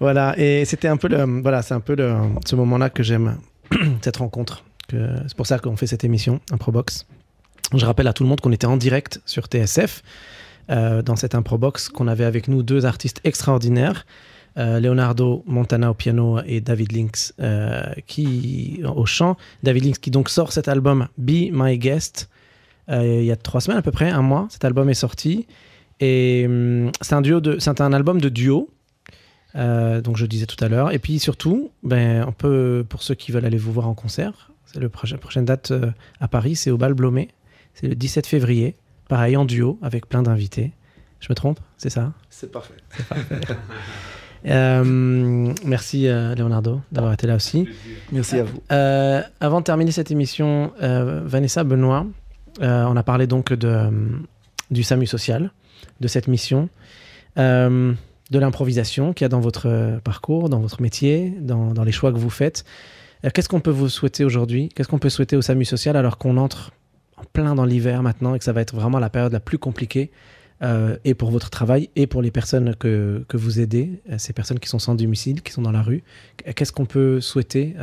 Voilà, et c'était un peu le, voilà, c'est un peu le, ce moment-là que j'aime, cette rencontre. C'est pour ça qu'on fait cette émission, Improbox. Je rappelle à tout le monde qu'on était en direct sur TSF, euh, dans cette Improbox, qu'on avait avec nous deux artistes extraordinaires. euh, Leonardo Montana au piano et David Lynx euh, qui au chant. David Lynx qui donc sort cet album Be My Guest il y a trois semaines à peu près, un mois. Cet album est sorti et hum, c'est un duo de, c'est un album de duo. Euh, donc je disais tout à l'heure. Et puis surtout, ben, on peut, pour ceux qui veulent aller vous voir en concert, c'est le prochain, prochaine date euh, à Paris, c'est au Bal Blomet. C'est le 17 février. Pareil en duo avec plein d'invités. Je me trompe? C'est ça? C'est parfait. Euh, merci euh, Leonardo d'avoir été là aussi. Merci à vous. Euh, avant de terminer cette émission, euh, Vanessa Benoît, euh, on a parlé donc de, euh, du SAMU social, de cette mission, euh, de l'improvisation qu'il y a dans votre euh, parcours, dans votre métier, dans, les choix que vous faites. Euh, Qu'est-ce qu'on peut vous souhaiter aujourd'hui? Qu'est-ce qu'on peut souhaiter au SAMU social alors qu'on entre en plein dans l'hiver maintenant et que ça va être vraiment la période la plus compliquée euh, et pour votre travail et pour les personnes que, que vous aidez, ces personnes qui sont sans domicile, qui sont dans la rue? Qu'est-ce qu'on peut souhaiter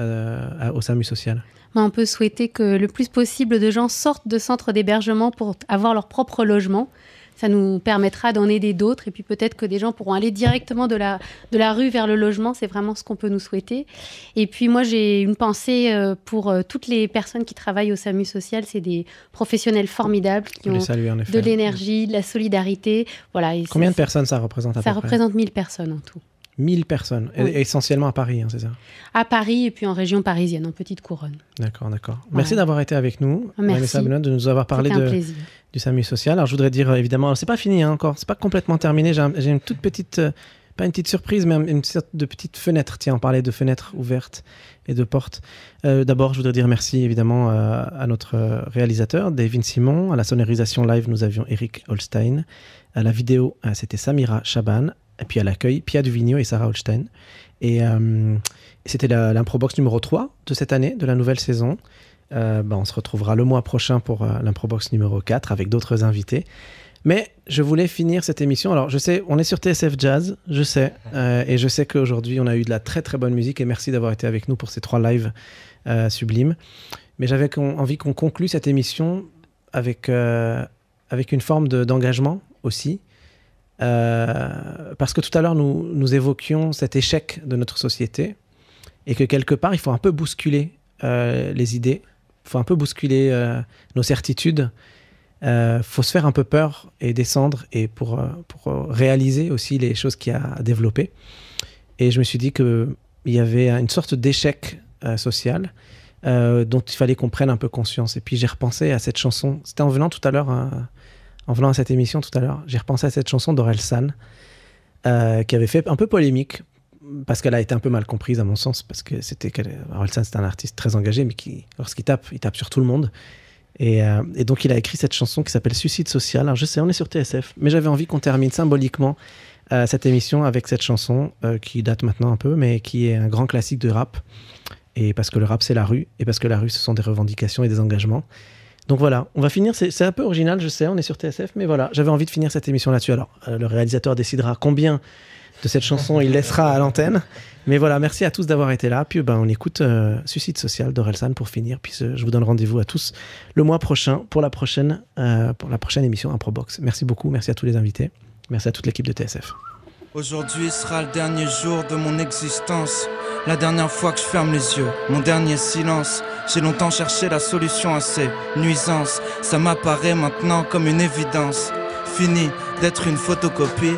au SAMU social? Ben, on peut souhaiter que le plus possible de gens sortent de centres d'hébergement pour avoir leur propre logement. Ça nous permettra d'en aider d'autres et puis peut-être que des gens pourront aller directement de la, de la rue vers le logement. C'est vraiment ce qu'on peut nous souhaiter. Et puis moi, j'ai une pensée euh, pour euh, toutes les personnes qui travaillent au SAMU social. C'est des professionnels formidables qui ont saluer de l'énergie, de la solidarité. Voilà, Combien de personnes ça représente à ça peu près représente 1000 personnes en tout. 1000 personnes, Oui. essentiellement à Paris, hein, c'est ça À Paris et puis en région parisienne, en petite couronne. D'accord, d'accord. Merci d'avoir été avec nous, Merci. Vanessa Benoît, de nous avoir parlé un de, plaisir. Du SAMU social. Alors je voudrais dire évidemment, c'est pas fini hein, encore, c'est pas complètement terminé. J'ai un- j'ai une toute petite, euh, pas une petite surprise, mais un- une sorte de petite fenêtre. Tiens, on parlait de fenêtres ouvertes et de portes. Euh, D'abord, je voudrais dire merci évidemment euh, à notre réalisateur, David Simon. À la sonorisation live, nous avions Eric Holstein. À la vidéo, c'était Samira Chaban. Et puis à l'accueil, Pia Duvigno et Sarah Holstein. Et euh, c'était l'improbox numéro 3 de cette année, de la nouvelle saison. Euh, bah, on se retrouvera le mois prochain pour euh, l'improbox numéro 4 avec d'autres invités. Mais je voulais finir cette émission. Alors, je sais, on est sur TSF Jazz, je sais. euh, et je sais qu'aujourd'hui, on a eu de la très très bonne musique. Et merci d'avoir été avec nous pour ces trois lives sublimes. Mais j'avais envie qu'on conclue cette émission avec, avec une forme de- d'engagement aussi. Parce que tout à l'heure, nous, nous évoquions cet échec de notre société. Et que quelque part, il faut un peu bousculer les idées. Faut un peu bousculer euh, nos certitudes. Il faut se faire un peu peur et descendre et pour, euh, pour euh, réaliser aussi les choses qu'il y a à développer. Et je me suis dit qu'il y avait une sorte d'échec euh, social euh, dont il fallait qu'on prenne un peu conscience. Et puis j'ai repensé à cette chanson. C'était en venant tout à l'heure, en venant à cette émission tout à l'heure, j'ai repensé à cette chanson d'Orelsan euh, qui avait fait un peu polémique parce qu'elle a été un peu mal comprise à mon sens parce que c'était Orelsan c'est un artiste très engagé mais qui lorsqu'il tape il tape sur tout le monde. Et, euh, et donc il a écrit cette chanson qui s'appelle Suicide social. Alors je sais on est sur TSF mais j'avais envie qu'on termine symboliquement euh, cette émission avec cette chanson euh, qui date maintenant un peu mais qui est un grand classique de rap. Et parce que le rap c'est la rue et parce que la rue ce sont des revendications et des engagements. Donc voilà, on va finir. C'est un peu original, je sais, on est sur TSF, mais voilà, j'avais envie de finir cette émission là-dessus. Alors, le réalisateur décidera combien de cette chanson il laissera à l'antenne. Mais voilà, merci à tous d'avoir été là. Puis ben, on écoute euh, Suicide Social d'Orelsan pour finir. Puis euh, je vous donne rendez-vous à tous le mois prochain pour la prochaine, euh, pour la prochaine émission Improbox. Merci beaucoup, merci à tous les invités. Merci à toute l'équipe de TSF. Aujourd'hui sera le dernier jour de mon existence. La dernière fois que je ferme les yeux, mon dernier silence. J'ai longtemps cherché la solution à ces nuisances. Ça m'apparaît maintenant comme une évidence. Fini d'être une photocopie,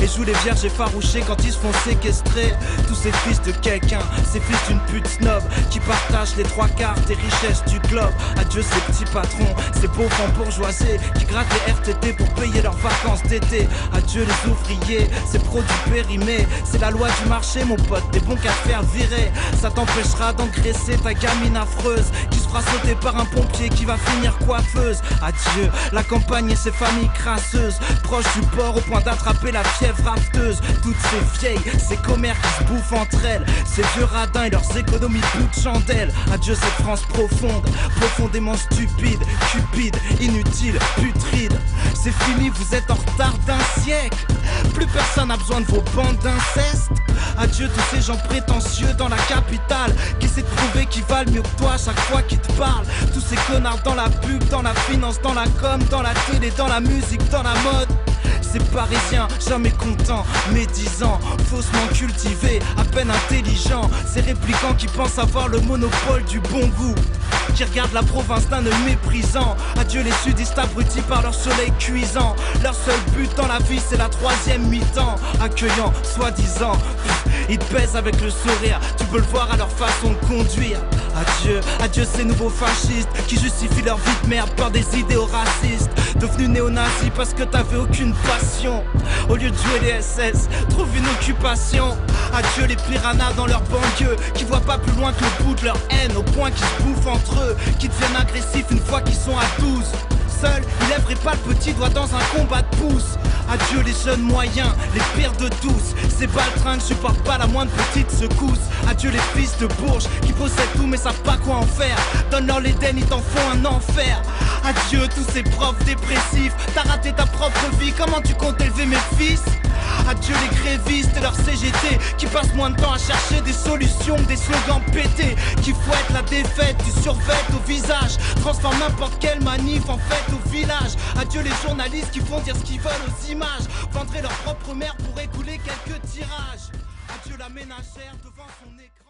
Et jouent les vierges effarouchées quand ils se font séquestrer. Tous ces fils de quelqu'un, ces fils d'une pute snob qui partagent les trois quarts des richesses du globe. Adieu ces petits patrons, ces pauvres bourgeoisés qui grattent les RTT pour payer leurs vacances d'été. Adieu les ouvriers, ces produits périmés. C'est la loi du marché, mon pote, des bons qu'à faire virer. Ça t'empêchera d'engraisser ta gamine affreuse qui se fera sauter par un pompier qui va finir coiffeuse. Adieu la campagne et ses familles crasseuses, proches du port au point d'attraper la fièvre rafteuse. Toutes ces vieilles, ces commères qui se bouffent entre elles, ces vieux radins et leurs économies de chandelle. Adieu cette France profonde, profondément stupide, cupide, inutile, putride. C'est fini, vous êtes en retard d'un siècle. Plus personne n'a besoin de vos bandes d'inceste. Adieu tous ces gens prétentieux dans la capitale qui de prouver qu'ils valent mieux que toi chaque fois qu'ils te parlent. Tous ces connards dans la pub, dans la finance, dans la com, dans la télé, dans la musique, dans la mode. Ces parisiens, jamais contents, médisants, faussement cultivés, à peine intelligents. Ces réplicants qui pensent avoir le monopole du bon goût. Qui regardent la province d'un œil méprisant. Adieu les sudistes abrutis par leur soleil cuisant. Leur seul but dans la vie, c'est la troisième mi-temps. Accueillant, soi-disant. Ils te pèsent avec le sourire, tu peux le voir à leur façon de conduire. Adieu, adieu ces nouveaux fascistes qui justifient leur vie de merde par des idéaux racistes. Devenu néo-nazi parce que t'avais aucune passion. Au lieu de jouer les SS, trouve une occupation. Adieu les piranhas dans leur banlieue qui voient pas plus loin que le bout de leur haine au point qu'ils se bouffent entre eux, qui deviennent agressifs une fois qu'ils sont à 12 seul, il pas le petit doigt dans un combat de pouce. Adieu les jeunes moyens, les pires de tous. Ces baltringues supportent pas la moindre petite secousse. Adieu les fils de Bourges qui possèdent tout mais savent pas quoi en faire. Donne-leur l'Éden, ils t'en font un enfer. Adieu tous ces profs dépressifs. T'as raté ta propre vie, comment tu comptes élever mes fils? Adieu les grévistes et leur CGT qui passent moins de temps à chercher des solutions des slogans pétés qui fouettent la défaite du survêt au visage, transforment n'importe quelle manif en fête village. Adieu les journalistes qui font dire ce qu'ils veulent aux images, vendraient leur propre mère pour écouler quelques tirages. Adieu la ménagère devant son écran.